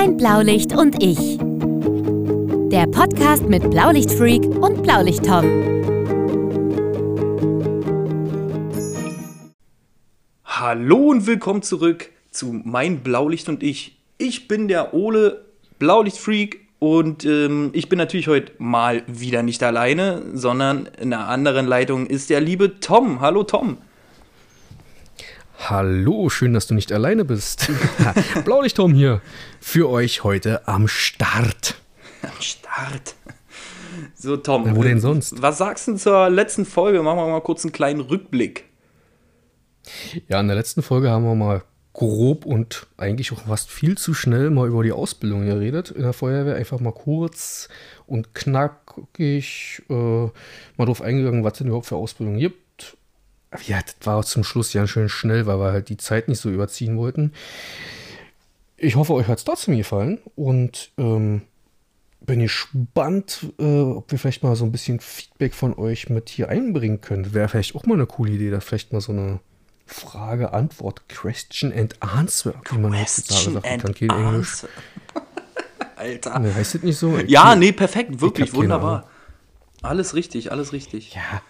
Mein Blaulicht und ich. Der Podcast mit Blaulichtfreak und Blaulicht-Tom. Hallo und willkommen zurück zu Mein Blaulicht und ich. Ich bin der Ole Blaulichtfreak und ähm, ich bin natürlich heute mal wieder nicht alleine, sondern in einer anderen Leitung ist der liebe Tom. Hallo Tom. Hallo, schön, dass du nicht alleine bist. Blaulicht-Tom hier für euch heute am Start. Am Start. So, Tom. Na, wo denn sonst? Was sagst du zur letzten Folge? Machen wir mal kurz einen kleinen Rückblick. Ja, in der letzten Folge haben wir mal grob und eigentlich auch fast viel zu schnell mal über die Ausbildung geredet in der Feuerwehr. Einfach mal kurz und knackig äh, mal drauf eingegangen, was denn überhaupt für Ausbildung gibt. Ja, das war zum Schluss ja schön schnell, weil wir halt die Zeit nicht so überziehen wollten. Ich hoffe, euch hat es trotzdem gefallen und ähm, bin gespannt, äh, ob wir vielleicht mal so ein bisschen Feedback von euch mit hier einbringen können. Wäre vielleicht auch mal eine coole Idee, da vielleicht mal so eine Frage, Antwort, Question and Answer, wie man heutzutage sagt. Ich kann kein Englisch. Alter. Nee, heißt das nicht so? Ich- Ja, nee, perfekt. Wirklich wunderbar. Alles richtig, alles richtig. Ja.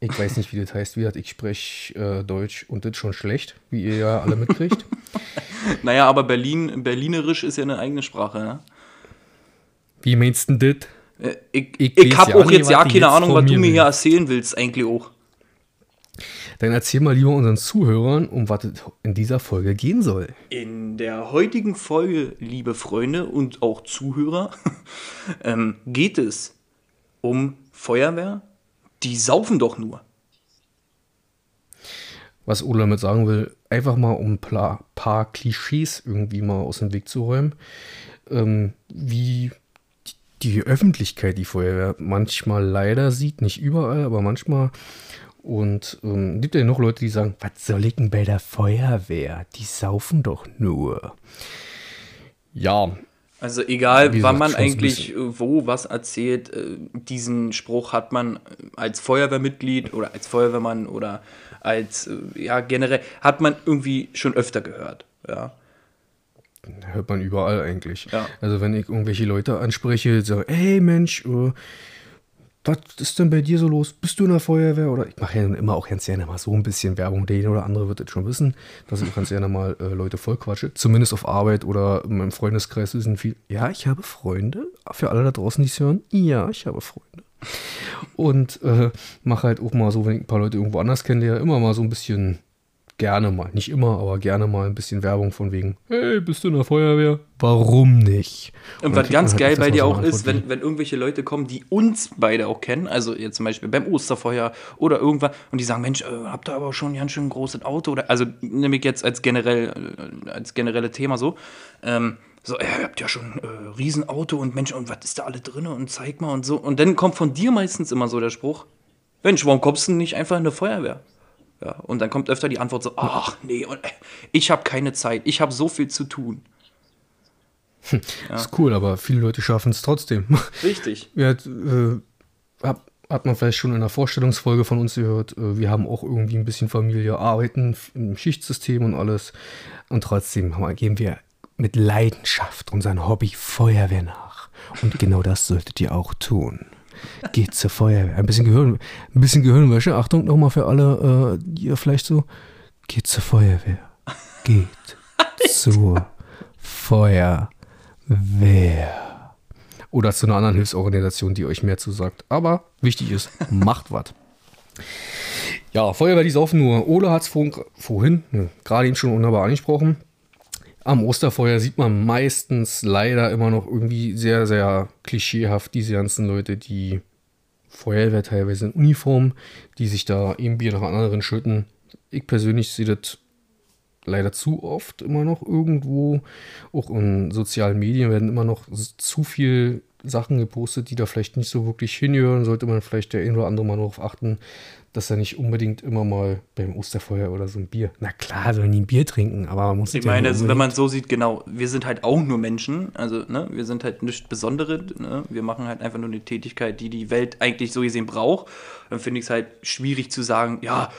Ich weiß nicht, wie das heißt. Wie gesagt, ich spreche äh, Deutsch und das schon schlecht, wie ihr ja alle mitkriegt. Naja, aber Berlin, Berlinerisch ist ja eine eigene Sprache. Ne? wie meinst du denn das? Äh, Ich, Ich ich, weiß hab ja auch jetzt ja keine jetzt Ahnung, was du mir hier erzählen willst, eigentlich auch. Dann erzähl mal lieber unseren Zuhörern, um was es in dieser Folge gehen soll. In der heutigen Folge, liebe Freunde und auch Zuhörer, ähm, geht es um Feuerwehr. Die saufen doch nur. Was Ola damit sagen will, einfach mal um ein paar, Klischees irgendwie mal aus dem Weg zu räumen, ähm, wie die, die Öffentlichkeit die Feuerwehr manchmal leider sieht, nicht überall, aber manchmal. Und ähm, gibt ja noch Leute, die sagen, was soll ich denn bei der Feuerwehr? Die saufen doch nur. Ja, Also egal, Wie wann man so eigentlich äh, wo was erzählt, äh, diesen Spruch hat man als Feuerwehrmitglied oder als Feuerwehrmann oder als, äh, ja, generell, hat man irgendwie schon öfter gehört. Ja. hört man überall eigentlich. Ja. Also wenn ich irgendwelche Leute anspreche, sage, hey Mensch, äh, was ist denn bei dir so los? Bist du in der Feuerwehr? Oder ich mache ja immer auch ganz gerne mal so ein bisschen Werbung. Der eine oder andere wird es schon wissen, dass ich ganz gerne mal äh, Leute vollquatsche. Zumindest auf Arbeit oder in meinem Freundeskreis wissen viel. Ja, ich habe Freunde. Für alle da draußen, die es hören. Ja, ich habe Freunde. Und äh, mache halt auch mal so, wenn ich ein paar Leute irgendwo anders kennenlerne, immer mal so ein bisschen gerne mal, nicht immer, aber gerne mal ein bisschen Werbung von wegen, hey, bist du in der Feuerwehr? Warum nicht? Und dann was ganz halt geil bei dir auch ist, wenn, wenn irgendwelche Leute kommen, die uns beide auch kennen, also jetzt zum Beispiel beim Osterfeuer oder irgendwann, und die sagen, Mensch, äh, habt ihr aber schon ganz schön ein großes Auto oder, also nehme ich jetzt als generell, äh, als generelle Thema so, ähm, so, ihr habt ja schon ein äh, Riesenauto und Mensch, und was ist da alle drin und zeig mal und so. Und dann kommt von dir meistens immer so der Spruch, Mensch, warum kommst du nicht einfach in eine Feuerwehr? Ja, und dann kommt öfter die Antwort so, ach nee, äh, ich habe keine Zeit, ich habe so viel zu tun. ist cool, aber viele Leute schaffen es trotzdem. Richtig. ja, äh, hab, hat man vielleicht schon in der Vorstellungsfolge von uns gehört, äh, wir haben auch irgendwie ein bisschen Familie, arbeiten im Schichtsystem und alles. Und trotzdem geben wir mit Leidenschaft unserem Hobby Feuerwehr nach. Und genau das solltet ihr auch tun. Geht zur Feuerwehr. Ein bisschen Gehirn, ein bisschen Gehirnwäsche. Achtung nochmal für alle, äh, die ihr vielleicht so. Geht zur Feuerwehr. Geht zur Feuerwehr. Oder zu einer anderen Hilfsorganisation, die euch mehr zusagt. Aber wichtig ist, macht was. Ja, Feuerwehr, die saufen nur. Ole hat es vorhin, ne, gerade eben schon wunderbar angesprochen. Am Osterfeuer sieht man meistens leider immer noch irgendwie sehr, sehr klischeehaft diese ganzen Leute, die Feuerwehr teilweise in Uniform, die sich da ein Bier nach anderen schütten. Ich persönlich sehe das leider zu oft immer noch irgendwo. Auch in sozialen Medien werden immer noch zu viel Sachen gepostet, die da vielleicht nicht so wirklich hingehören. Sollte man vielleicht der ein oder andere mal darauf achten, dass er nicht unbedingt immer mal beim Osterfeuer oder so ein Bier. Na klar, sollen die ein Bier trinken, aber man muss Ich meine, also, wenn man so sieht, genau, wir sind halt auch nur Menschen, also ne, wir sind halt nichts Besonderes, ne? wir machen halt einfach nur eine Tätigkeit, die die Welt eigentlich so gesehen braucht. Dann finde ich es halt schwierig zu sagen, ja,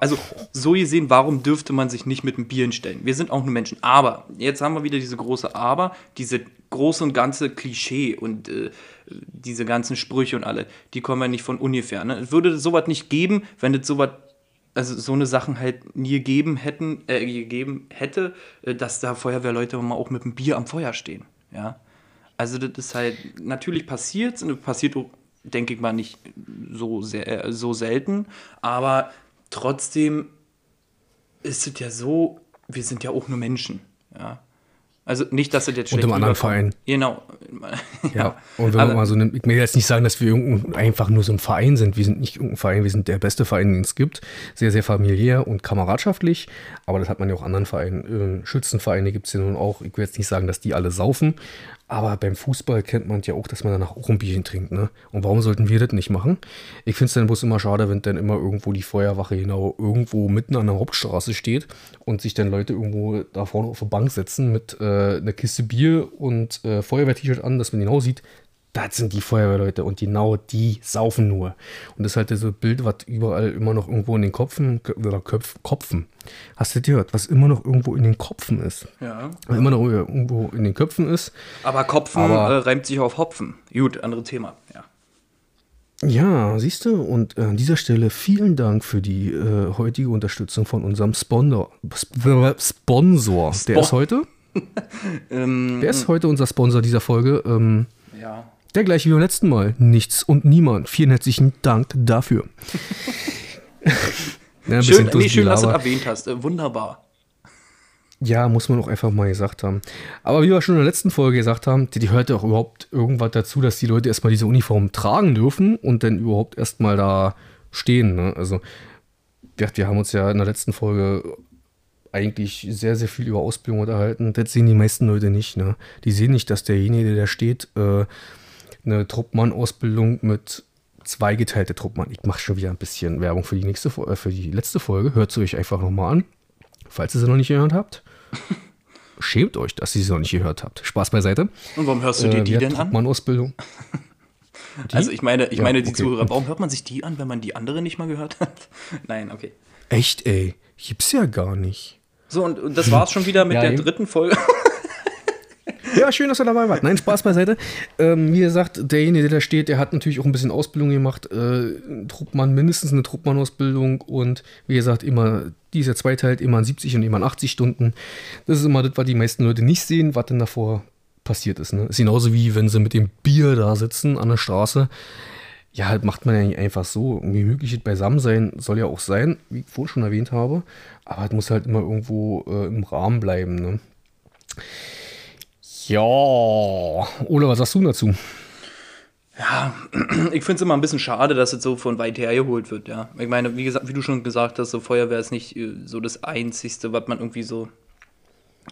also so gesehen, warum dürfte man sich nicht mit einem Bier hinstellen? Wir sind auch nur Menschen. Aber, jetzt haben wir wieder diese große Aber, diese große und ganze Klischee und äh, diese ganzen Sprüche und alle, die kommen ja nicht von ungefähr. Ne? Es würde sowas nicht geben, wenn es sowas also so eine Sachen halt nie gegeben hätten, äh, gegeben hätte, äh, dass da Feuerwehrleute mal auch mit einem Bier am Feuer stehen. Ja. Also das ist halt natürlich passiert, und passiert denke ich mal, nicht so sehr, äh, so selten, aber trotzdem ist es ja so, wir sind ja auch nur Menschen. Ja. Also nicht, dass es jetzt Und schlecht im anderen. Verein. Genau. Ja, und wenn Aber- man mal so eine, ich will jetzt nicht sagen, dass wir einfach nur so ein Verein sind. Wir sind nicht irgendein Verein, wir sind der beste Verein, den es gibt. Sehr, sehr familiär und kameradschaftlich. Aber das hat man ja auch anderen Vereinen. Äh, Schützenvereine gibt es ja nun auch. Ich will jetzt nicht sagen, dass die alle saufen. Aber beim Fußball kennt man ja auch, dass man danach auch ein Bierchen trinkt. Ne? Und warum sollten wir das nicht machen? Ich finde es dann bloß immer schade, wenn dann immer irgendwo die Feuerwache genau irgendwo mitten an der Hauptstraße steht und sich dann Leute irgendwo da vorne auf der Bank setzen mit äh, einer Kiste Bier und äh, Feuerwehr-T-Shirt an, dass man genau sieht, das sind die Feuerwehrleute und genau die saufen nur. Und das ist halt so ein Bild, was überall immer noch irgendwo in den Kopfen oder Köpf, Kopfen. Hast du gehört? Was immer noch irgendwo in den Kopfen ist. Ja. Was immer noch irgendwo in den Köpfen ist. Aber Kopfen Aber- äh, reimt sich auf Hopfen. Gut, andere Thema. Ja. Ja, siehst du, und an dieser Stelle vielen Dank für die äh, heutige Unterstützung von unserem Sponsor. Sp Sponsor. Der ist heute? Ähm, Wer ist heute unser Sponsor dieser Folge? Ähm, ja. Der gleiche wie beim letzten Mal. Nichts und niemand. Vielen herzlichen Dank dafür. ja, Schön, nee, schön, dass du das erwähnt hast. Äh, wunderbar. Ja, muss man auch einfach mal gesagt haben. Aber wie wir schon in der letzten Folge gesagt haben, die, die hört ja auch überhaupt irgendwas dazu, dass die Leute erstmal diese Uniform tragen dürfen und dann überhaupt erstmal da stehen. Ne? Also, wir, wir haben uns ja in der letzten Folge eigentlich sehr, sehr viel über Ausbildung unterhalten. Das sehen die meisten Leute nicht. Ne? Die sehen nicht, dass derjenige, der da steht, äh, eine Truppmann-Ausbildung mit zweigeteilte Truppmann. Ich mache schon wieder ein bisschen Werbung für die nächste äh, für die letzte Folge. Hört sie euch einfach nochmal an, falls ihr sie noch nicht gehört habt. Schämt euch, dass ihr sie noch nicht gehört habt. Spaß beiseite. Und warum hörst du dir Äh, die denn an? Truppmann-Ausbildung. Also ich meine, ich Ja, meine die okay. Zuhörer, warum hört man sich die an, wenn man die andere nicht mal gehört hat? Nein, okay. Echt, ey. Gibt's ja gar nicht. So, und, und das war's schon wieder mit Ja, der eben. dritten Folge. Ja, schön, dass ihr dabei wart. Nein, Spaß beiseite. Ähm, wie gesagt, derjenige, der da steht, der hat natürlich auch ein bisschen Ausbildung gemacht. Äh, Truppmann, mindestens eine Truppmann-Ausbildung. Und wie gesagt, immer, die ist ja zweiteilt, immer an 70 und immer an 80 Stunden. Das ist immer das, was die meisten Leute nicht sehen, was denn davor passiert ist. Ne? Ist genauso wie wenn sie mit dem Bier da sitzen an der Straße. Ja, halt macht man ja nicht einfach so. Irgendwie mögliches Beisammensein soll ja auch sein, wie ich vorhin schon erwähnt habe. Aber es muss halt immer irgendwo äh, im Rahmen bleiben. Ne? Ja, Ola, was sagst du dazu? Ja, ich finde es immer ein bisschen schade, dass es so von weit her geholt wird, ja. Ich meine, wie gesagt, wie du schon gesagt hast, so Feuerwehr ist nicht äh, so das Einzigste, was man irgendwie so,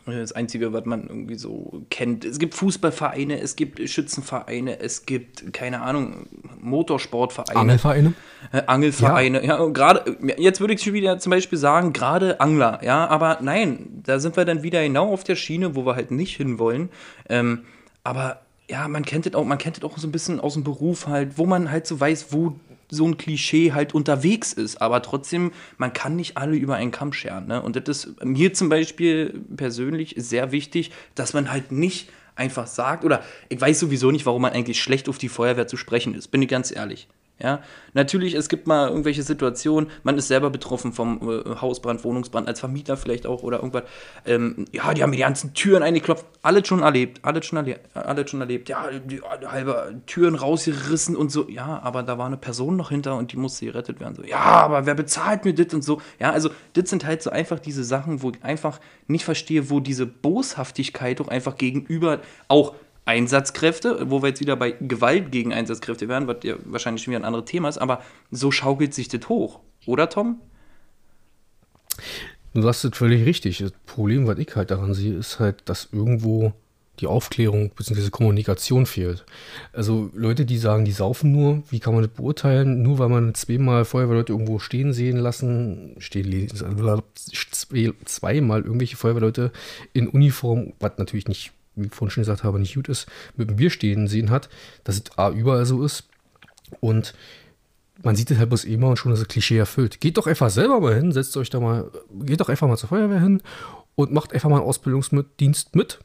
das Einzige, was man irgendwie so kennt. Es gibt Fußballvereine, es gibt Schützenvereine, es gibt, keine Ahnung, Motorsportvereine. Angelvereine? Äh, Angelvereine, ja, und gerade, jetzt würde ich schon wieder zum Beispiel sagen, gerade Angler, ja, aber nein, da sind wir dann wieder genau auf der Schiene, wo wir halt nicht hinwollen. Ähm, aber ja, man kennt es auch, man kennt es auch so ein bisschen aus dem Beruf halt, wo man halt so weiß, wo so ein Klischee halt unterwegs ist, aber trotzdem, man kann nicht alle über einen Kamm scheren. Ne? Und das ist mir zum Beispiel persönlich sehr wichtig, dass man halt nicht einfach sagt, oder ich weiß sowieso nicht, warum man eigentlich schlecht auf die Feuerwehr zu sprechen ist, bin ich ganz ehrlich. Ja, natürlich, es gibt mal irgendwelche Situationen, man ist selber betroffen vom äh, Hausbrand, Wohnungsbrand, als Vermieter vielleicht auch oder irgendwas. Ähm, ja, die haben mir die ganzen Türen eingeklopft, alles schon erlebt, alles schon, erle alles schon erlebt. Ja, die, die halbe Türen rausgerissen und so. Ja, aber da war eine Person noch hinter und die musste gerettet werden. So, ja, aber wer bezahlt mir das und so. Ja, also das sind halt so einfach diese Sachen, wo ich einfach nicht verstehe, wo diese Boshaftigkeit doch einfach gegenüber auch Einsatzkräfte, wo wir jetzt wieder bei Gewalt gegen Einsatzkräfte wären, was ja wahrscheinlich schon wieder ein anderes Thema ist, aber so schaukelt sich das hoch. Oder, Tom? Du sagst es völlig richtig. Das Problem, was ich halt daran sehe, ist halt, dass irgendwo die Aufklärung bzw. Kommunikation fehlt. Also Leute, die sagen, die saufen nur, wie kann man das beurteilen? Nur weil man zweimal Feuerwehrleute irgendwo stehen sehen lassen, stehen lesen, zwei- zweimal irgendwelche Feuerwehrleute in Uniform, was natürlich nicht, wie ich vorhin schon gesagt habe, nicht gut ist, mit dem Bier stehen sehen hat, dass es A überall so ist und man sieht es halt bloß immer und schon ist das Klischee erfüllt. Geht doch einfach selber mal hin, setzt euch da mal, geht doch einfach mal zur Feuerwehr hin und macht einfach mal einen Ausbildungsdienst mit.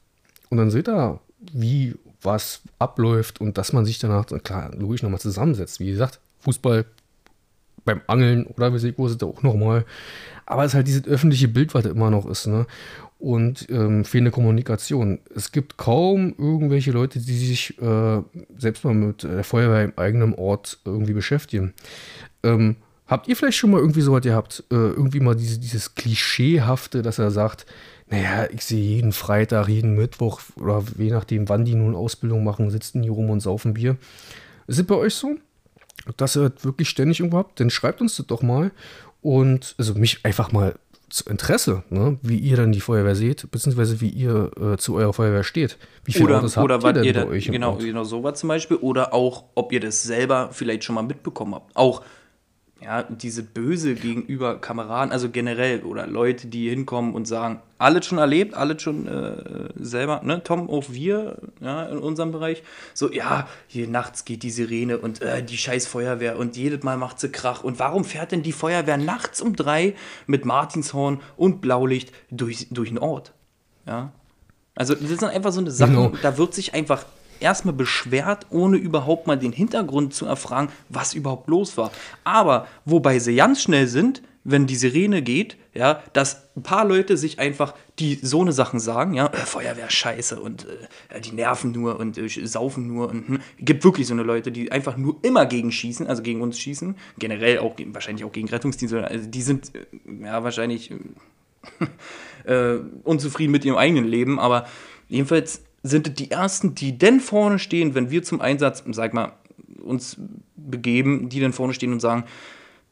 Und dann seht ihr, wie was abläuft und dass man sich danach, klar, logisch nochmal zusammensetzt. Wie gesagt, Fußball beim Angeln oder wie wo ist auch nochmal. Aber es ist halt dieses öffentliche Bild, was da immer noch ist. Ne? Und ähm, fehlende Kommunikation. Es gibt kaum irgendwelche Leute, die sich äh, selbst mal mit der Feuerwehr im eigenen Ort irgendwie beschäftigen. Ähm, habt ihr vielleicht schon mal irgendwie so was gehabt? Äh, irgendwie mal diese, dieses Klischeehafte, dass er sagt, naja, ich sehe jeden Freitag, jeden Mittwoch oder je nachdem, wann die nun Ausbildung machen, sitzen die rum und saufen Bier. Ist es bei euch so? Dass ihr das wirklich ständig irgendwo habt? Dann schreibt uns das doch mal. Und also mich einfach mal Interesse, ne? wie ihr dann die Feuerwehr seht, beziehungsweise wie ihr äh, zu eurer Feuerwehr steht. Wie viele oder, Autos oder habt ihr denn ihr bei da, euch im genau, Ort? genau sowas zum Beispiel. Oder auch, ob ihr das selber vielleicht schon mal mitbekommen habt. Auch ja, diese Böse gegenüber Kameraden, also generell, oder Leute, die hinkommen und sagen, alles schon erlebt, alles schon äh, selber, ne, Tom, auch wir, ja, in unserem Bereich, so, ja, hier nachts geht die Sirene und äh, die scheiß Feuerwehr und jedes Mal macht sie Krach. Und warum fährt denn die Feuerwehr nachts um drei mit Martinshorn und Blaulicht durch, durch den Ort? Ja. Also, das sind einfach so eine Sache, Genau. da wird sich einfach erstmal beschwert, ohne überhaupt mal den Hintergrund zu erfragen, was überhaupt los war. Aber wobei sie ganz schnell sind, wenn die Sirene geht, ja, dass ein paar Leute sich einfach die so eine Sachen sagen, ja, äh, Feuerwehr scheiße und äh, die nerven nur und äh, saufen nur und hm. gibt wirklich so eine Leute, die einfach nur immer gegen schießen, also gegen uns schießen, generell auch wahrscheinlich auch gegen Rettungsdienste, also die sind äh, ja wahrscheinlich äh, unzufrieden mit ihrem eigenen Leben, aber jedenfalls sind die ersten, die denn vorne stehen, wenn wir zum Einsatz, sag mal, uns begeben, die dann vorne stehen und sagen,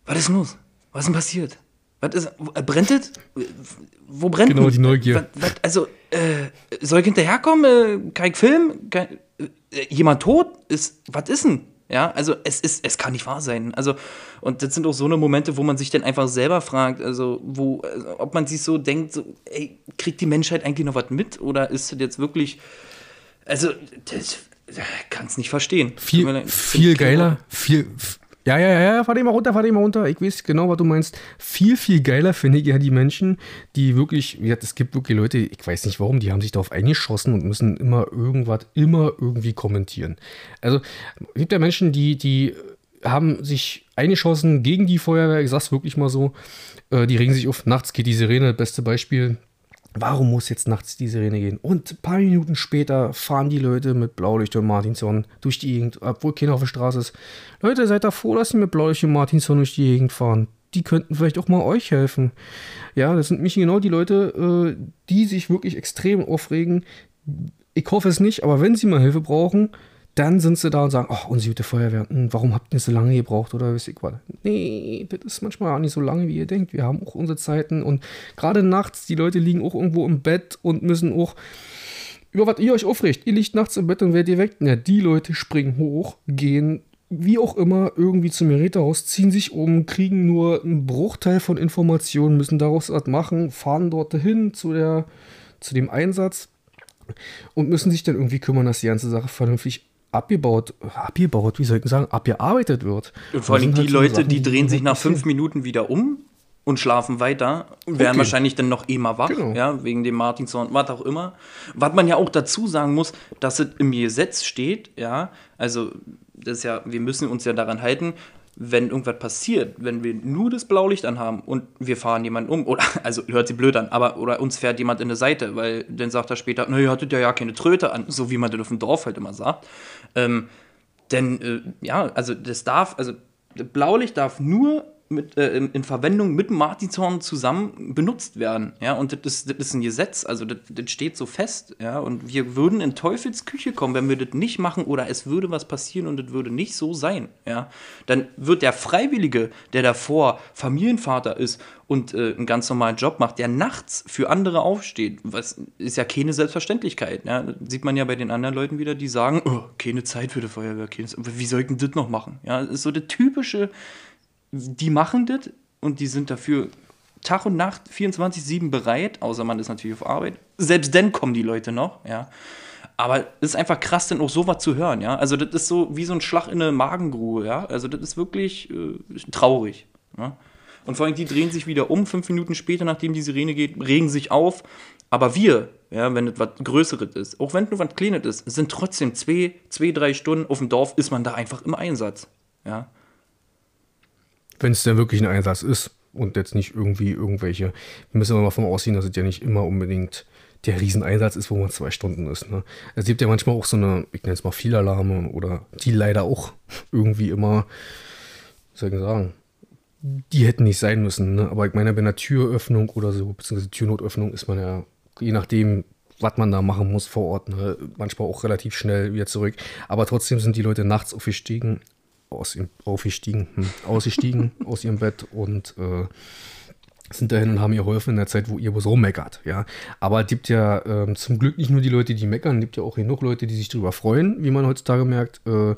was ist denn los? Was ist denn passiert? Was ist, äh, brennt es? Wo brennt Genau, die Neugier. Was, was, also, äh, soll ich hinterherkommen? Äh, kein Film? Kein, äh, jemand tot? Ist, was ist denn? Ja, also es ist, es kann nicht wahr sein. Also, und das sind auch so eine Momente, wo man sich dann einfach selber fragt, also, wo, also, ob man sich so denkt, so, ey, kriegt die Menschheit eigentlich noch was mit? Oder ist das jetzt wirklich, also, das kann es nicht verstehen. Viel, viel geiler, viel. Ja, ja, ja, fahr den mal runter, fahr den mal runter. Ich weiß genau, was du meinst. Viel, viel geiler finde ich ja die Menschen, die wirklich, ja, es gibt wirklich Leute, ich weiß nicht warum, die haben sich darauf eingeschossen und müssen immer irgendwas, immer irgendwie kommentieren. Also, es gibt ja Menschen, die, die haben sich eingeschossen gegen die Feuerwehr, ich sag's wirklich mal so, äh, die regen sich auf, nachts geht die Sirene, beste Beispiel. Warum muss jetzt nachts die Sirene gehen? Und ein paar Minuten später fahren die Leute mit Blaulicht und Martinshorn durch die Gegend, obwohl keiner auf der Straße ist. Leute, seid da froh, dass sie mit Blaulicht und Martinshorn durch die Gegend fahren. Die könnten vielleicht auch mal euch helfen. Ja, das sind mich genau die Leute, äh, die sich wirklich extrem aufregen. Ich hoffe es nicht, aber wenn sie mal Hilfe brauchen, dann sind sie da und sagen, oh, unsere gute Feuerwehr, hm, warum habt ihr so lange gebraucht oder weiß ich was. Nee, das ist manchmal auch nicht so lange, wie ihr denkt. Wir haben auch unsere Zeiten und gerade nachts, die Leute liegen auch irgendwo im Bett und müssen auch, über was ihr euch aufregt. Ihr liegt nachts im Bett und werdet ihr weg. Ja, die Leute springen hoch, gehen wie auch immer irgendwie zum Gerätehaus, ziehen sich um, kriegen nur einen Bruchteil von Informationen, müssen daraus was machen, fahren dort hin zu, zu dem Einsatz und müssen sich dann irgendwie kümmern, dass die ganze Sache vernünftig abgebaut, abgebaut, wie soll ich sagen, abgearbeitet wird. Und vor allem die halt Leute, Sachen, die drehen sich nach fünf Minuten wieder um und schlafen weiter und werden Okay. wahrscheinlich dann noch eh mal wach, Genau. ja, wegen dem Martinshorn, was auch immer. Was man ja auch dazu sagen muss, dass es im Gesetz steht, ja, also das ist ja, wir müssen uns ja daran halten, wenn irgendwas passiert, wenn wir nur das Blaulicht anhaben und wir fahren jemanden um, oder, also hört sie blöd an, aber, oder uns fährt jemand in der Seite, weil dann sagt er später, na, ihr hattet ja ja keine Tröte an, so wie man das auf dem Dorf halt immer sagt. Ähm, denn, äh, ja, also das darf, also Blaulicht darf nur mit, äh, in, Verwendung mit dem Martinshorn zusammen benutzt werden. Ja, und das ist, das ist ein Gesetz, also das, das steht so fest. Ja, und wir würden in Teufels Küche kommen, wenn wir das nicht machen oder es würde was passieren und das würde nicht so sein. Ja, dann wird der Freiwillige, der davor Familienvater ist und äh, einen ganz normalen Job macht, der nachts für andere aufsteht, was ist ja keine Selbstverständlichkeit. Ja? Das sieht man ja bei den anderen Leuten wieder, die sagen, oh, keine Zeit für die Feuerwehr, keine Zeit. wie soll ich denn das noch machen? Ja, das ist so der typische, die machen das und die sind dafür Tag und Nacht 24-7 bereit, außer man ist natürlich auf Arbeit. Selbst dann kommen die Leute noch, ja. Aber es ist einfach krass, denn auch sowas zu hören, ja. Also, das ist so wie so ein Schlag in eine Magengrube, ja. Also, das ist wirklich äh, traurig. Ja? Und vor allem, die drehen sich wieder um, fünf Minuten später, nachdem die Sirene geht, regen sich auf. Aber wir, ja, wenn es was Größeres ist, auch wenn es nur was Kleines ist, sind trotzdem zwei, zwei, drei Stunden auf dem Dorf, ist man da einfach im Einsatz. Ja. Wenn es denn wirklich ein Einsatz ist und jetzt nicht irgendwie irgendwelche, wir müssen aber mal davon ausgehen, dass es ja nicht immer unbedingt der Rieseneinsatz ist, wo man zwei Stunden ist. Ne? Es gibt ja manchmal auch so eine, ich nenne es mal Vielalarme oder die leider auch irgendwie immer, soll ich sagen, die hätten nicht sein müssen. Ne? Aber ich meine, bei einer Türöffnung oder so, beziehungsweise Türnotöffnung ist man ja, je nachdem, was man da machen muss vor Ort, ne? manchmal auch relativ schnell wieder zurück. Aber trotzdem sind die Leute nachts aufgestiegen, aus aufgestiegen, hm, ausgestiegen aus ihrem Bett und äh, sind dahin und haben ihr geholfen in der Zeit, wo ihr was rummeckert, ja. Aber es gibt ja ähm, zum Glück nicht nur die Leute, die meckern, es gibt ja auch genug Leute, die sich darüber freuen, wie man heutzutage merkt. Äh,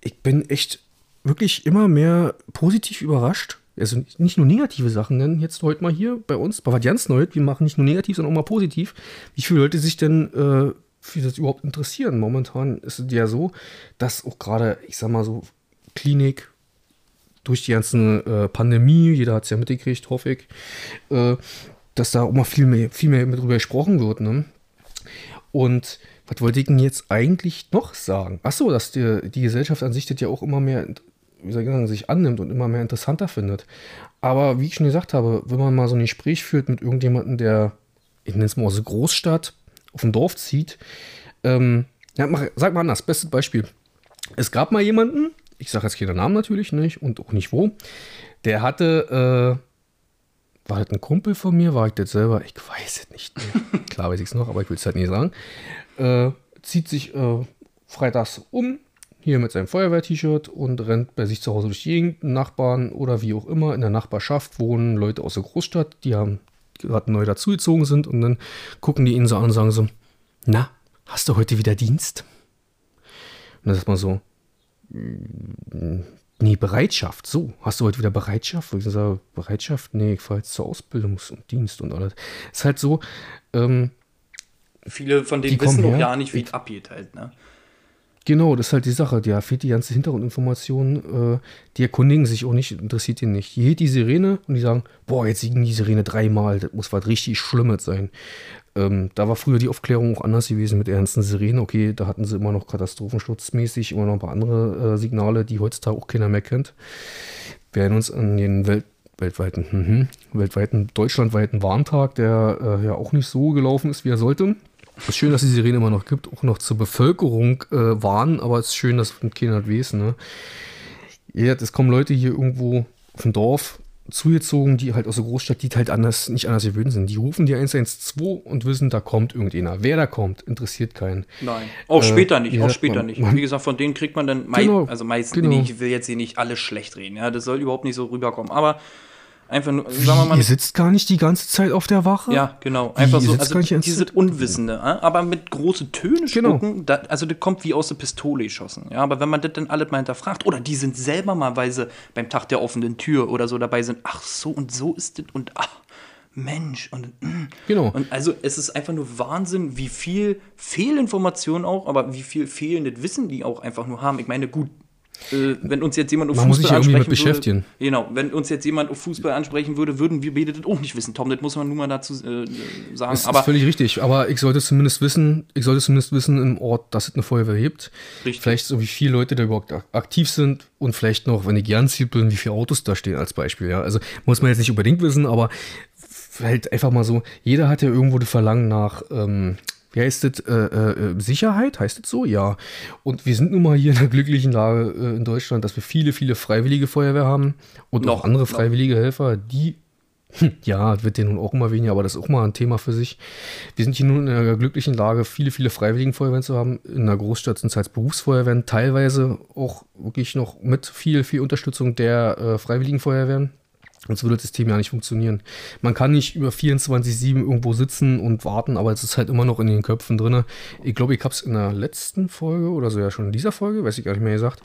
ich bin echt wirklich immer mehr positiv überrascht. Also nicht nur negative Sachen nennen, jetzt heute mal hier bei uns, bei Vadianz neu, wir machen nicht nur negativ, sondern auch mal positiv. Wie viele Leute sich denn äh, für das überhaupt interessieren? Momentan ist es ja so, dass auch gerade, ich sag mal so, Klinik, durch die ganze äh, Pandemie, jeder hat es ja mitgekriegt, hoffe ich, äh, dass da auch mal viel mehr, viel mehr drüber gesprochen wird. Ne? Und was wollte ich denn jetzt eigentlich noch sagen? Achso, dass die, die Gesellschaft an sich das ja auch immer mehr, wie soll ich sagen, sich annimmt und immer mehr interessanter findet. Aber wie ich schon gesagt habe, wenn man mal so ein Gespräch führt mit irgendjemandem, der, ich nenne es mal aus der Großstadt, auf ein Dorf zieht, ähm, ja, mach, sag mal anders, bestes Beispiel. Es gab mal jemanden, ich sage jetzt keinen Namen natürlich nicht und auch nicht wo, der hatte, äh, war halt ein Kumpel von mir, war ich das selber, ich weiß es nicht mehr. Klar weiß ich es noch, aber ich will es halt nie sagen. Äh, zieht sich äh, freitags um, hier mit seinem Feuerwehr-T-Shirt und rennt bei sich zu Hause durch die Gegend, Nachbarn oder wie auch immer in der Nachbarschaft wohnen Leute aus der Großstadt, die haben gerade neu dazugezogen sind und dann gucken die ihn so an und sagen so, na, hast du heute wieder Dienst? Und das ist mal so, Nee, Bereitschaft. So, hast du heute wieder Bereitschaft? Ich sage, Bereitschaft? Nee, ich fahre jetzt zur Ausbildung und Dienst und alles. Ist halt so. Ähm, Viele von denen wissen noch gar nicht, wie es abgeht halt, ne? Genau, das ist halt die Sache. Da fehlt die ganze Hintergrundinformation. Äh, die erkundigen sich auch nicht, interessiert ihn nicht. Hier die Sirene und die sagen, boah, jetzt singen die Sirene dreimal, das muss was richtig Schlimmes sein. Ähm, da war früher die Aufklärung auch anders gewesen mit der ganzen Sirene. Okay, da hatten sie immer noch katastrophenschutzmäßig immer noch ein paar andere äh, Signale, die heutzutage auch keiner mehr kennt. Wir erinnern uns an den Welt weltweiten, mhm, weltweiten, deutschlandweiten Warntag, der äh, ja auch nicht so gelaufen ist, wie er sollte. Es ist schön, dass die Sirene immer noch gibt, auch noch zur Bevölkerung äh, warnen, aber es ist schön, dass keiner weiß. Ne? Ja, es kommen Leute hier irgendwo auf dem Dorf, zugezogen, die halt aus der Großstadt, die halt anders, nicht anders gewöhnt sind. Die rufen die 112 und wissen, da kommt irgendjemand. Wer da kommt, interessiert keinen. Nein. Auch äh, später nicht, auch später man, nicht. Wie gesagt, von denen kriegt man dann mei genau, also meistens, genau. ich will jetzt hier nicht alles schlecht reden, ja, das soll überhaupt nicht so rüberkommen. Aber Einfach nur, sagen wir mal. Ihr sitzt gar nicht die ganze Zeit auf der Wache? Ja, genau. Einfach wie, so, also diese Unwissende, aber mit großen Tönen genau. spucken, da, also das kommt wie aus der Pistole geschossen. Ja, aber wenn man das dann alles mal hinterfragt, oder die sind selber mal weise beim Tag der offenen Tür oder so dabei sind, ach so und so ist das und ach, Mensch und mm. genau. Und also es ist einfach nur Wahnsinn, wie viel Fehlinformation auch, aber wie viel fehlendes Wissen die auch einfach nur haben. Ich meine, gut, äh, wenn uns jetzt jemand auf Man Fußball ansprechen würde, beschäftigen. genau, wenn uns jetzt jemand auf Fußball ansprechen würde, würden wir beide das auch nicht wissen. Tom, das muss man nun mal dazu äh, sagen. Das aber, ist völlig richtig, aber ich sollte zumindest wissen, ich sollte zumindest wissen im Ort, dass es eine Feuerwehr gibt. Richtig. Vielleicht so wie viele Leute da überhaupt aktiv sind und vielleicht noch, wenn ich zielt bin, wie viele Autos da stehen als Beispiel. Ja, also muss man jetzt nicht unbedingt wissen, aber halt einfach mal so, jeder hat ja irgendwo das Verlangen nach ähm, wie heißt das, äh, äh, Sicherheit, heißt das so? Ja. Und wir sind nun mal hier in der glücklichen Lage äh, in Deutschland, dass wir viele, viele freiwillige Feuerwehr haben und noch, auch andere freiwillige noch. Helfer, die, hm, ja, wird denen nun auch immer weniger, aber das ist auch mal ein Thema für sich. Wir sind hier nun in der glücklichen Lage, viele, viele freiwillige Feuerwehren zu haben. In der Großstadt sind es halt Berufsfeuerwehren, teilweise auch wirklich noch mit viel, viel Unterstützung der äh, freiwilligen Feuerwehren. Sonst würde das System ja nicht funktionieren. Man kann nicht über 24-7 irgendwo sitzen und warten, aber es ist halt immer noch in den Köpfen drin. Ich glaube, ich habe es in der letzten Folge oder so ja schon in dieser Folge, weiß ich gar nicht mehr gesagt,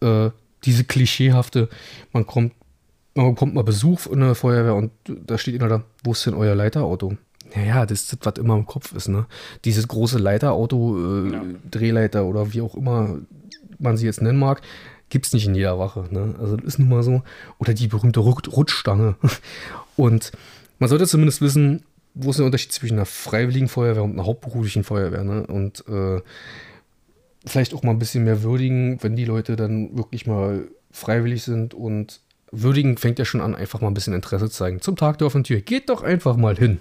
äh, diese klischeehafte, man kommt, man bekommt mal Besuch in der Feuerwehr und da steht einer da, wo ist denn euer Leiterauto? naja, das ist das, was immer im Kopf ist, ne? Dieses große Leiterauto, äh, Ja. Drehleiter oder wie auch immer man sie jetzt nennen mag, gibt es nicht in jeder Wache, ne? Also das ist nun mal so. Oder die berühmte Rut- Rutschstange. Und man sollte zumindest wissen, wo ist der Unterschied zwischen einer freiwilligen Feuerwehr und einer hauptberuflichen Feuerwehr, ne? Und äh, vielleicht auch mal ein bisschen mehr würdigen, wenn die Leute dann wirklich mal freiwillig sind und würdigen fängt ja schon an, einfach mal ein bisschen Interesse zeigen. Zum Tag der offenen Tür. Geht doch einfach mal hin.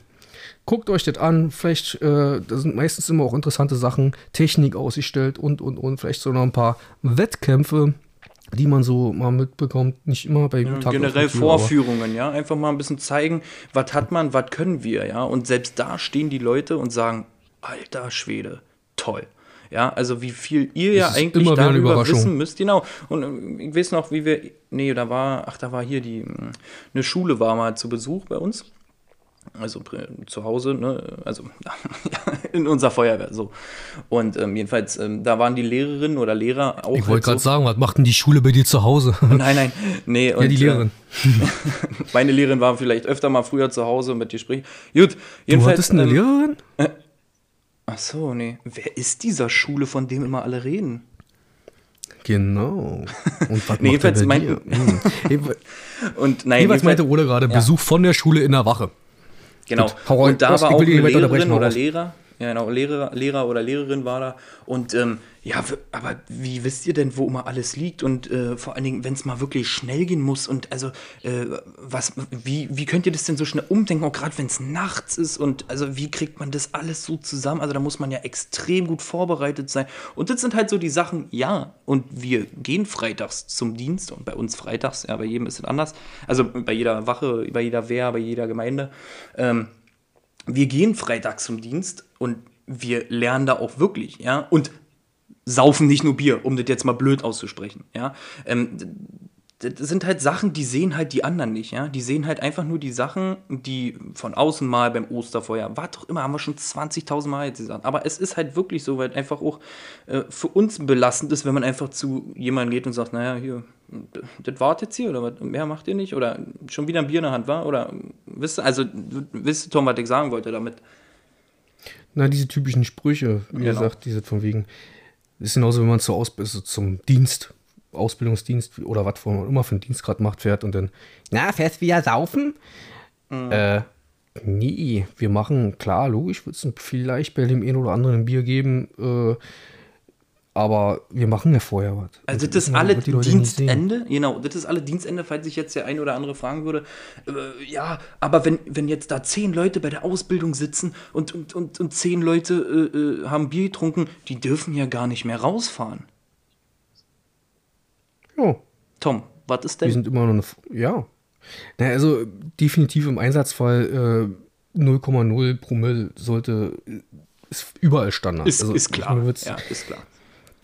Guckt euch das an. Vielleicht, äh, da sind meistens immer auch interessante Sachen, Technik ausgestellt und, und, und. Vielleicht so noch ein paar Wettkämpfe, die man so mal mitbekommt. Nicht immer bei Ja, Tag der generell aber- Vorführungen, ja. Einfach mal ein bisschen zeigen, was hat man, was können wir, ja. Und selbst da stehen die Leute und sagen, alter Schwede, toll. Ja, also wie viel ihr ja eigentlich darüber wissen müsst, genau. Und ähm, ich weiß noch, wie wir, nee, da war, ach, da war hier die, mh, eine Schule war mal zu Besuch bei uns. Also zu Hause, ne, also in unserer Feuerwehr, so. Und ähm, jedenfalls, ähm, da waren die Lehrerinnen oder Lehrer auch. Ich halt wollte gerade so, sagen, was macht denn die Schule bei dir zu Hause? Nein, nein, nee. ja, die und, äh, Lehrerin. meine Lehrerin war vielleicht öfter mal früher zu Hause mit dir sprechen. Gut, Du jedenfalls. hattest eine ähm, Lehrerin? Ach so, nee. Wer ist dieser Schule, von dem immer alle reden? Genau. Und was Nee, macht jedenfalls bei dir? Hm. Und nein, Jedenfalls meinte Ole gerade Besuch von der Schule in der Wache. Genau. Gut, hau und da war auch eine Lehrerin oder. Lehrer. Ja, genau, Lehrer, Lehrer oder Lehrerin war da. Und ähm, ja, aber wie wisst ihr denn, wo immer alles liegt? Und äh, vor allen Dingen, wenn es mal wirklich schnell gehen muss und also, äh, was, wie, wie könnt ihr das denn so schnell umdenken, auch gerade wenn es nachts ist? Und also, wie kriegt man das alles so zusammen? Also, da muss man ja extrem gut vorbereitet sein. Und das sind halt so die Sachen, ja, und wir gehen freitags zum Dienst und bei uns freitags, ja, bei jedem ist es anders. Also bei jeder Wache, bei jeder Wehr, bei jeder Gemeinde. Ähm, wir gehen freitags zum Dienst und wir lernen da auch wirklich, ja, und saufen nicht nur Bier, um das jetzt mal blöd auszusprechen, ja. Ähm, das sind halt Sachen, die sehen halt die anderen nicht, ja. Die sehen halt einfach nur die Sachen, die von außen mal beim Osterfeuer, war doch immer, haben wir schon 20.000 Mal jetzt gesagt. Aber es ist halt wirklich so, weil einfach auch äh, für uns belastend ist, wenn man einfach zu jemandem geht und sagt, naja, hier, das wart jetzt hier oder was, mehr macht ihr nicht? Oder schon wieder ein Bier in der Hand war? Oder wisst ihr, also, wisst ihr, Tom, was ich sagen wollte damit? Na, diese typischen Sprüche, wie Genau. gesagt, diese von wegen, ist genauso, wenn man zur Aus also zum Dienst, Ausbildungsdienst oder was man immer für einen Dienst gerade macht, fährt und dann, na, fährst wieder saufen? Mhm. Äh, nee, wir machen, klar, logisch, wird es vielleicht bei dem einen oder anderen ein Bier geben, äh, aber wir machen ja vorher was. Also Und das ist alle die. Dienstende, genau, das ist alle Dienstende, falls sich jetzt der ein oder andere fragen würde, äh, ja, aber wenn, wenn jetzt da zehn Leute bei der Ausbildung sitzen und, und, und, und zehn Leute äh, äh, haben Bier getrunken, die dürfen ja gar nicht mehr rausfahren. Ja, Tom, was ist wir denn? sind immer noch eine, F- ja. Na, also definitiv im Einsatzfall äh, 0,0 Promille sollte, ist überall Standard. Ist, also, ist klar. Ja, ist klar.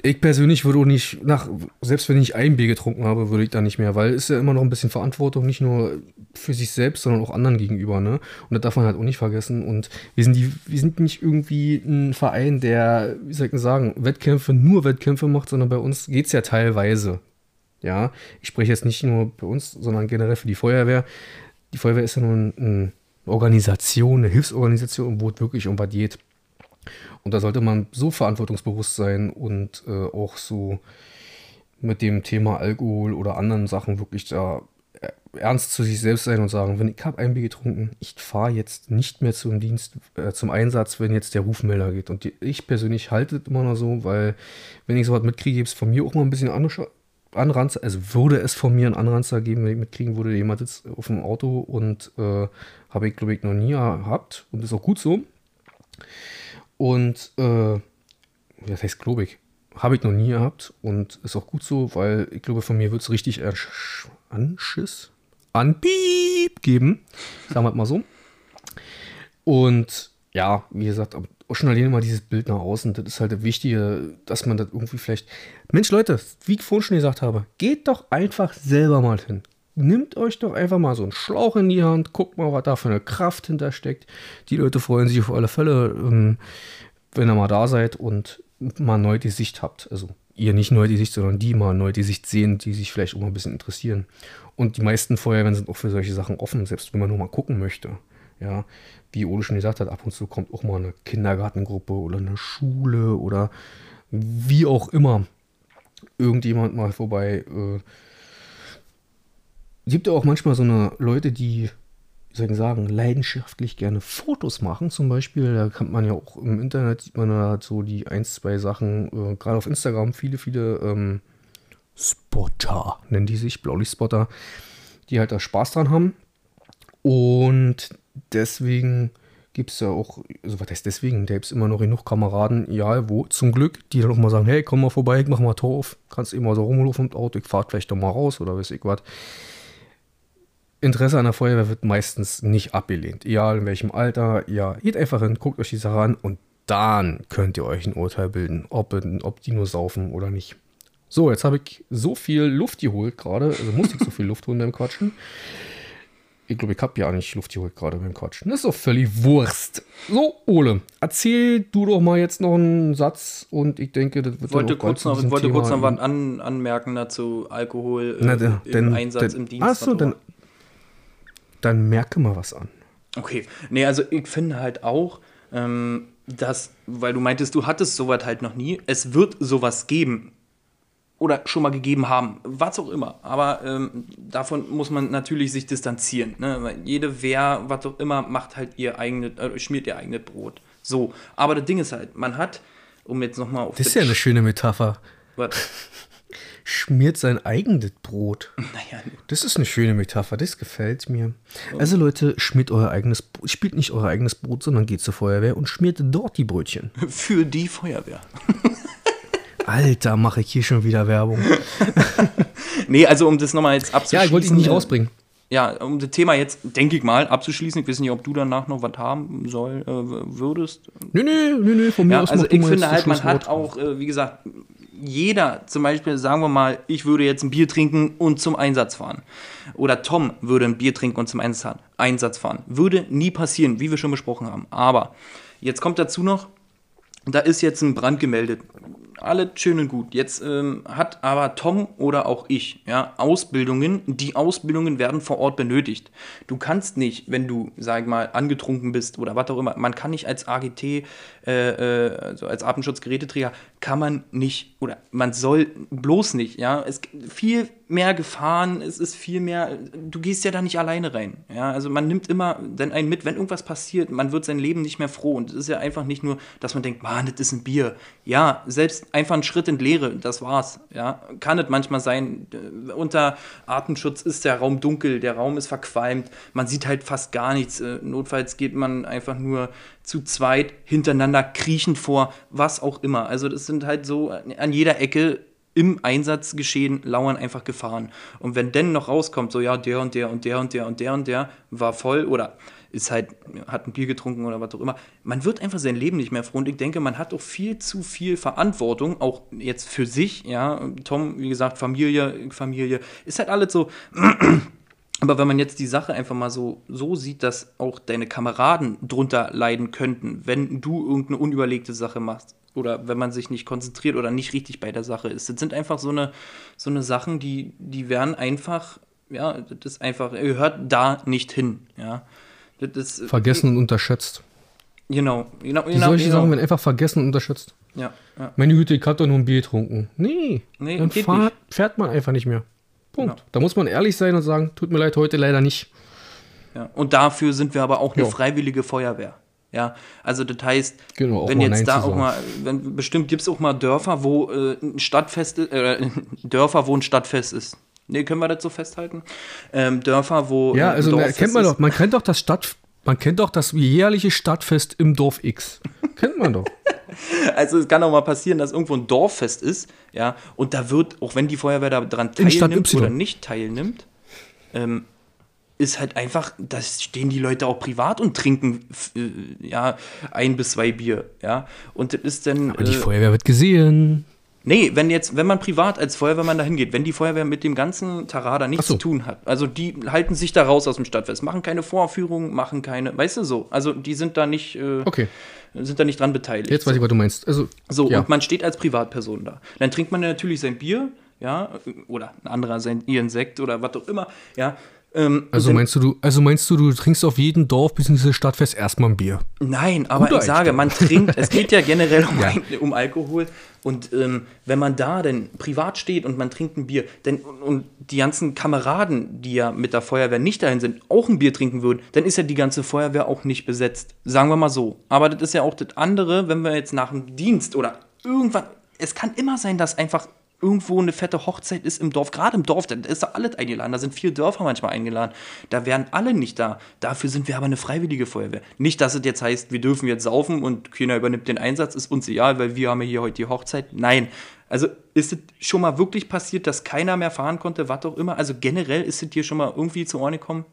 ich persönlich würde auch nicht, nach, selbst wenn ich ein Bier getrunken habe, würde ich da nicht mehr, weil es ist ja immer noch ein bisschen Verantwortung, nicht nur für sich selbst, sondern auch anderen gegenüber, ne? Und das darf man halt auch nicht vergessen. Und wir sind die, wir sind nicht irgendwie ein Verein, der, wie soll ich denn sagen, Wettkämpfe, nur Wettkämpfe macht, sondern bei uns geht es ja teilweise. Ja, ich spreche jetzt nicht nur bei uns, sondern generell für die Feuerwehr. Die Feuerwehr ist ja nur ein, eine Organisation, eine Hilfsorganisation, wo es wirklich um was geht. Und da sollte man so verantwortungsbewusst sein und äh, auch so mit dem Thema Alkohol oder anderen Sachen wirklich da äh, ernst zu sich selbst sein und sagen, wenn ich habe ein Bier getrunken, ich fahre jetzt nicht mehr zum Dienst, äh, zum Einsatz, wenn jetzt der Rufmelder geht. Und die, ich persönlich halte es immer noch so, weil wenn ich sowas mitkriege, gibt es von mir auch mal ein bisschen Ansch- Anranzer, also würde es von mir einen Anranzer geben, wenn ich mitkriegen würde, jemand sitzt auf dem Auto und äh, habe ich, glaube ich, noch nie gehabt und ist auch gut so. Und äh, das heißt, glaube ich, habe ich noch nie gehabt und ist auch gut so, weil ich glaube, von mir wird es richtig Ansch- Anschiss, Anpiep geben, sagen wir mal so. Und ja, wie gesagt, schon alleine mal dieses Bild nach außen, das ist halt das Wichtige, dass man das irgendwie vielleicht. Mensch, Leute, wie ich vorhin schon gesagt habe, geht doch einfach selber mal hin. Nimmt euch doch einfach mal so einen Schlauch in die Hand, guckt mal, was da für eine Kraft hintersteckt. Die Leute freuen sich auf alle Fälle, ähm, wenn ihr mal da seid und mal neu die Sicht habt. Also ihr nicht neu die Sicht, sondern die mal neu die Sicht sehen, die sich vielleicht auch mal ein bisschen interessieren. Und die meisten Feuerwehren sind auch für solche Sachen offen, selbst wenn man nur mal gucken möchte. Ja, wie Ole schon gesagt hat, ab und zu kommt auch mal eine Kindergartengruppe oder eine Schule oder wie auch immer irgendjemand mal vorbei. Äh, gibt ja auch manchmal so eine Leute, die, wie soll ich sagen, leidenschaftlich gerne Fotos machen. Zum Beispiel, da kann man ja auch im Internet, sieht man da so die ein, zwei Sachen, äh, gerade auf Instagram, viele, viele ähm, Spotter, nennen die sich, Blaulichtspotter, die halt da Spaß dran haben. Und deswegen gibt es ja auch, also was heißt deswegen, da gibt es immer noch genug Kameraden, ja, wo, zum Glück, die dann auch mal sagen, hey, komm mal vorbei, mach mal Tor auf, kannst eben mal so rumlaufen im Auto, ich fahr vielleicht doch mal raus oder weiß ich was. Interesse an der Feuerwehr wird meistens nicht abgelehnt, egal in welchem Alter, ja, geht einfach hin, guckt euch die Sache an und dann könnt ihr euch ein Urteil bilden, ob, ob die nur saufen oder nicht. So, jetzt habe ich so viel Luft geholt gerade, also musste ich so viel Luft holen beim Quatschen. Ich glaube, ich habe ja nicht Luft geholt gerade beim Quatschen. Das ist doch völlig Wurst. So, Ole, erzähl du doch mal jetzt noch einen Satz und ich denke, das wird wollte kurz noch, Ich wollte diesem kurz noch Thema was an, anmerken dazu, Alkohol äh, Na, der- im denn- Einsatz, denn- im Dienst. Ach so, was auch dann, dann merke mal was an. Okay, nee, also ich finde halt auch, ähm, dass, weil du meintest, du hattest sowas halt noch nie, es wird sowas geben. Oder schon mal gegeben haben, was auch immer. Aber ähm, davon muss man natürlich sich distanzieren. Ne? Jede Wehr, was auch immer, macht halt ihr eigenes, äh, schmiert ihr eigenes Brot. So, aber das Ding ist halt, man hat, um jetzt nochmal auf Das ist ja eine schöne Metapher. was, Schmiert sein eigenes Brot. naja, Das ist eine schöne Metapher, das gefällt mir. Also Leute, schmiert euer eigenes, Brot- spielt nicht euer eigenes Brot, sondern geht zur Feuerwehr und schmiert dort die Brötchen. für die Feuerwehr. Alter, mache ich hier schon wieder Werbung. Nee, also um das nochmal jetzt abzuschließen. Ja, ich wollte ihn nicht äh, rausbringen. Ja, um das Thema jetzt, denke ich mal, abzuschließen. Ich weiß nicht, ob du danach noch was haben soll, äh, würdest. Nö, nö, nö, nö, von mir Ja, aus also ich finde halt, man hat auch, äh, wie gesagt, jeder, zum Beispiel, sagen wir mal, ich würde jetzt ein Bier trinken und zum Einsatz fahren. Oder Tom würde ein Bier trinken und zum. Einsatz fahren. Würde nie passieren, wie wir schon besprochen haben. Aber jetzt kommt dazu noch, da ist jetzt ein Brand gemeldet. Alles schön und gut. Jetzt ähm, hat aber Tom oder auch ich ja, Ausbildungen. Die Ausbildungen werden vor Ort benötigt. Du kannst nicht, wenn du, sag mal, angetrunken bist oder was auch immer, man kann nicht als AGT, äh, also als Atemschutzgeräteträger, kann man nicht oder man soll bloß nicht. Ja, es gibt viel mehr Gefahren. Es ist viel mehr. Du gehst ja da nicht alleine rein. Ja, also man nimmt immer dann einen mit, wenn irgendwas passiert. Man wird sein Leben nicht mehr froh. Und es ist ja einfach nicht nur, dass man denkt, man, das ist ein Bier. Ja, selbst einfach ein Schritt in Leere, das war's. Ja, kann es manchmal sein. Äh, Unter Atemschutz ist der Raum dunkel, der Raum ist verqualmt, man sieht halt fast gar nichts. Äh, Notfalls geht man einfach nur zu zweit hintereinander kriechend vor, was auch immer. Also das sind halt so an jeder Ecke im Einsatzgeschehen lauern einfach Gefahren. Und wenn denn noch rauskommt, so ja, der und der und der und der und der und der war voll oder ist halt, hat ein Bier getrunken oder was auch immer, man wird einfach sein Leben nicht mehr froh. Und ich denke, man hat auch viel zu viel Verantwortung, auch jetzt für sich, ja. Tom, wie gesagt, Familie, Familie, ist halt alles so. Aber wenn man jetzt die Sache einfach mal so, so sieht, dass auch deine Kameraden drunter leiden könnten, wenn du irgendeine unüberlegte Sache machst oder wenn man sich nicht konzentriert oder nicht richtig bei der Sache ist, das sind einfach so eine, so eine Sachen, die, die werden einfach, ja, das ist einfach, gehört da nicht hin, ja. Das ist, Vergessen und unterschätzt. Genau, genau, Die genau. solche genau. Sachen werden einfach vergessen und unterschätzt. Ja, ja. Meine Güte, ich hab doch nur ein Bier getrunken. Nee, Nee, dann fahrt, fährt man einfach nicht mehr. Punkt. Genau. Da muss man ehrlich sein und sagen, tut mir leid, heute leider nicht. Ja. Und dafür sind wir aber auch eine Ja. freiwillige Feuerwehr. Ja, also das heißt, Genau, wenn jetzt da auch mal, wenn, bestimmt gibt es auch mal Dörfer, wo äh, ein Stadtfest, äh, Dörfer, wo ein Stadtfest ist. Nee, können wir das so festhalten? Ähm, Dörfer, wo Ja, äh, also ein na, kennt man ist. doch, man kennt doch das Stadt, man kennt doch das jährliche Stadtfest im Dorf X. kennt man doch. Also es kann auch mal passieren, dass irgendwo ein Dorffest ist, ja, und da wird, auch wenn die Feuerwehr daran teilnimmt oder nicht teilnimmt, ähm, ist halt einfach, da stehen die Leute auch privat und trinken äh, ja ein bis zwei Bier, ja. Und das ist dann. Und die äh, Feuerwehr wird gesehen. Nee, wenn jetzt, wenn man privat als Feuerwehrmann dahin geht, wenn die Feuerwehr mit dem ganzen Tarada nichts so. zu tun hat, also die halten sich da raus aus dem Stadtfest, machen keine Vorführungen, machen keine, weißt du so, also die sind da nicht, äh, Okay, sind da nicht dran beteiligt. jetzt weiß ich, was du meinst. Also, So, ja. und man steht als Privatperson da. Dann trinkt man natürlich sein Bier, ja, oder ein anderer sein ihren Sekt oder was auch immer, ja. Ähm, Also meinst du, du, also meinst du, du trinkst auf jeden Dorf bzw. Stadtfest erstmal ein Bier? Nein, aber Guter ich sage, Einstieg. man trinkt, es geht ja generell um, Ja. ein, um Alkohol. Und ähm, wenn man da denn privat steht und man trinkt ein Bier, denn, und, und die ganzen Kameraden, die ja mit der Feuerwehr nicht dahin sind, auch ein Bier trinken würden, dann ist ja die ganze Feuerwehr auch nicht besetzt. Sagen wir mal so. Aber das ist ja auch das andere, wenn wir jetzt nach dem Dienst oder irgendwann, es kann immer sein, dass einfach irgendwo eine fette Hochzeit ist im Dorf, gerade im Dorf, da ist da alles eingeladen, da sind vier Dörfer manchmal eingeladen, da wären alle nicht da. Dafür sind wir aber eine freiwillige Feuerwehr. Nicht, dass es jetzt heißt, wir dürfen jetzt saufen und keiner übernimmt den Einsatz, ist uns egal, weil wir haben hier heute die Hochzeit. Nein. Also ist es schon mal wirklich passiert, dass keiner mehr fahren konnte, was auch immer? Also generell ist es dir schon mal irgendwie zu Ohren gekommen?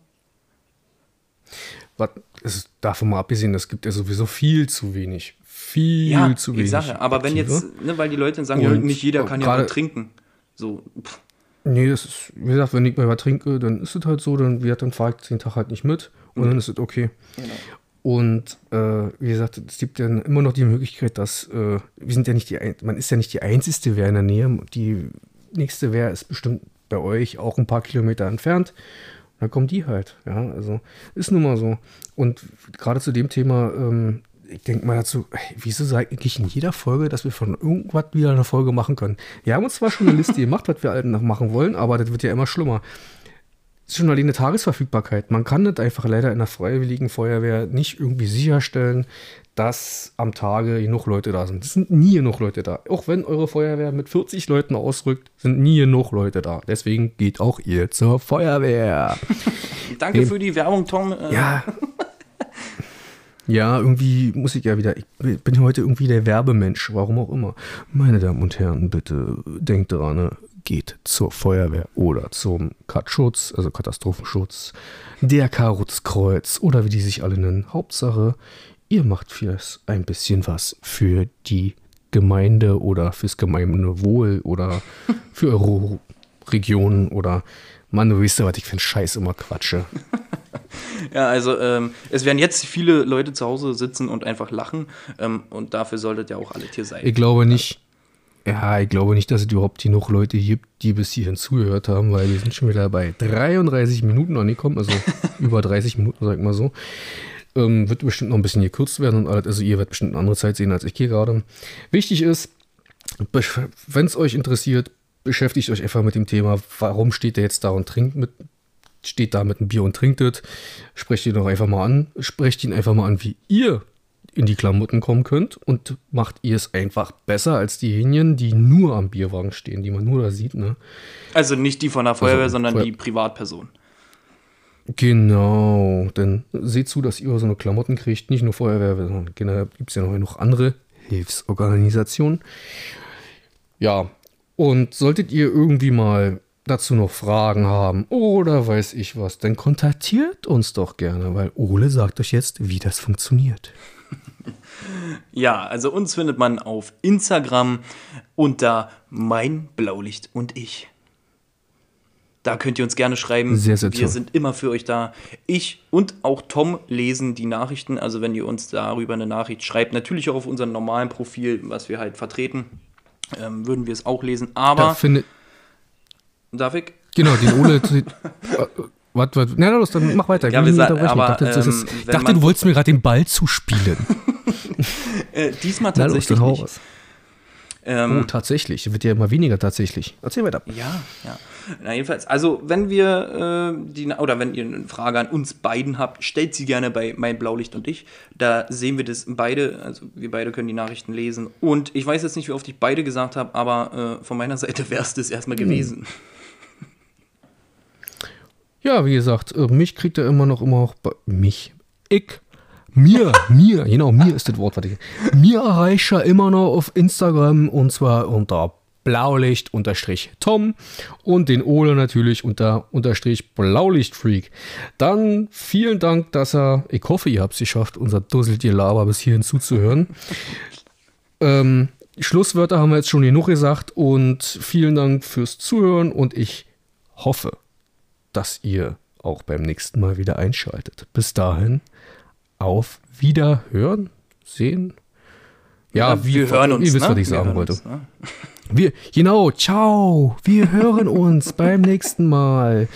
Was, davon mal abgesehen, es gibt ja sowieso viel zu wenig. Viel Ja, zu ich wenig. sage, aber wenn Aktive. jetzt, ne, weil die Leute dann sagen, ja, Und nicht jeder kann ja mal trinken. So, pff, Nee, das ist, wie gesagt, wenn ich mal was trinke, dann ist es halt so, dann, wie gesagt, dann fahre ich den Tag halt nicht mit und dann ist es okay. Und äh, wie gesagt, es gibt ja immer noch die Möglichkeit, dass äh, wir sind ja nicht die, ein- man ist ja nicht die einzigste Wehr in der Nähe. Die nächste Wehr ist bestimmt bei euch auch ein paar Kilometer entfernt. Und dann kommen die halt. Ja, also ist nun mal so. Und gerade zu dem Thema, ähm, ich denke mal dazu, ey, wieso sage ich in jeder Folge, dass wir von irgendwas wieder eine Folge machen können? Wir haben uns zwar schon eine Liste gemacht, was wir noch machen wollen, aber das wird ja immer schlimmer. Es ist schon alleine Tagesverfügbarkeit. Man kann das einfach leider in der Freiwilligen Feuerwehr nicht irgendwie sicherstellen, dass am Tage genug Leute da sind. Es sind nie genug Leute da. Auch wenn eure Feuerwehr mit 40 Leuten ausrückt, sind nie genug Leute da. Deswegen geht auch ihr zur Feuerwehr. danke Nee. für die Werbung, Tom. Ja. Ja, irgendwie muss ich ja wieder. Ich bin heute irgendwie der Werbemensch, warum auch immer. Meine Damen und Herren, bitte denkt dran, ne? geht zur Feuerwehr oder zum Katschutz, also Katastrophenschutz, der Karutzkreuz oder wie die sich alle nennen. Hauptsache, ihr macht fürs ein bisschen was für die Gemeinde oder fürs Gemeinwohl oder für eure Region oder Mann, du weißt ja, was ich für einen Scheiß immer quatsche. Ja, also ähm, es werden jetzt viele Leute zu Hause sitzen und einfach lachen ähm, und dafür solltet ihr auch alle hier sein. Ich glaube nicht. Ja, ich glaube nicht, dass es überhaupt genug Leute gibt, die bis hierhin zugehört haben, weil wir sind schon wieder bei 33 Minuten angekommen, also über 30 Minuten, sag ich mal so. Ähm, wird bestimmt noch ein bisschen gekürzt werden und alles. Also ihr werdet bestimmt eine andere Zeit sehen als ich hier gerade. Wichtig ist, wenn es euch interessiert, beschäftigt euch einfach mit dem Thema, warum steht der jetzt da und trinkt mit, steht da mit einem Bier und trinkt es. Sprecht ihn doch einfach mal an. Sprecht ihn einfach mal an, wie ihr in die Klamotten kommen könnt und macht ihr es einfach besser als diejenigen, die nur am Bierwagen stehen, die man nur da sieht, ne? Also nicht die von der Feuerwehr, Also, sondern Feuer- die Privatperson. Genau, denn seht zu, dass ihr so eine Klamotten kriegt, nicht nur Feuerwehr, sondern generell gibt es ja noch genug andere Hilfsorganisationen. Ja, und solltet ihr irgendwie mal dazu noch Fragen haben oder weiß ich was, dann kontaktiert uns doch gerne, weil Ole sagt euch jetzt, wie das funktioniert. Ja, also uns findet man auf Instagram unter mein Blaulicht und ich. Da könnt ihr uns gerne schreiben. Sehr, sehr Wir toll. sind immer für euch da. Ich und auch Tom lesen die Nachrichten. Also wenn ihr uns darüber eine Nachricht schreibt, natürlich auch auf unserem normalen Profil, was wir halt vertreten, ähm, würden wir es auch lesen. Da Aber, findet, darf ich? genau, den Ole. Was, was, na los, dann mach weiter. Ja, wir nicht sa- unterbrechen. aber, ich dachte, ähm, ist, ich dachte du wolltest mir gerade den Ball zuspielen. Äh, diesmal Na los, tatsächlich dann hau nicht. Ähm, Oh, tatsächlich. Wird ja immer weniger tatsächlich. Erzähl weiter. Ja, ja. Na, jedenfalls, also wenn wir äh, die, oder wenn ihr eine Frage an uns beiden habt, stellt sie gerne bei mein Blaulicht und ich. Da sehen wir das beide, also wir beide können die Nachrichten lesen. Und ich weiß jetzt nicht, wie oft ich beide gesagt habe, aber äh, von meiner Seite wäre es das erstmal gewesen. Ja, wie gesagt, äh, mich kriegt er immer noch immer auch bei mich. Ich. Mir, mir, genau, mir ist das Wort, was ich. Mir erreicht er immer noch auf Instagram und zwar unter Blaulicht-Tom und den Ole natürlich unter unterstrich Blaulichtfreak. Dann vielen Dank, dass er, ich hoffe, ihr habt es geschafft, unser Dusseltier-Laber bis hierhin zuzuhören. ähm, Schlusswörter haben wir jetzt schon genug gesagt und vielen Dank fürs Zuhören und ich hoffe, dass ihr auch beim nächsten Mal wieder einschaltet. Bis dahin, auf Wiederhören, sehen. Ja, ja wir, wir hören uns. Ihr wisst, ne? was ich sagen wollte. Uns, ne? Wir, genau, ciao. Wir hören uns beim nächsten Mal.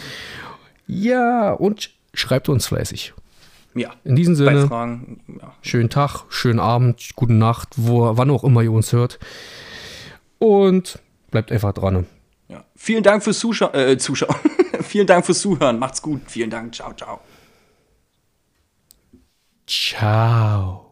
Ja, und schreibt uns fleißig. Ja. In diesem Sinne, Fragen, ja. schönen Tag, schönen Abend, gute Nacht, wo, wann auch immer ihr uns hört. Und bleibt einfach dran. Ne? Ja. Vielen Dank fürs Zuscha äh, Zuschauen. Vielen Dank fürs Zuhören. Macht's gut. Vielen Dank. Ciao, ciao. Ciao.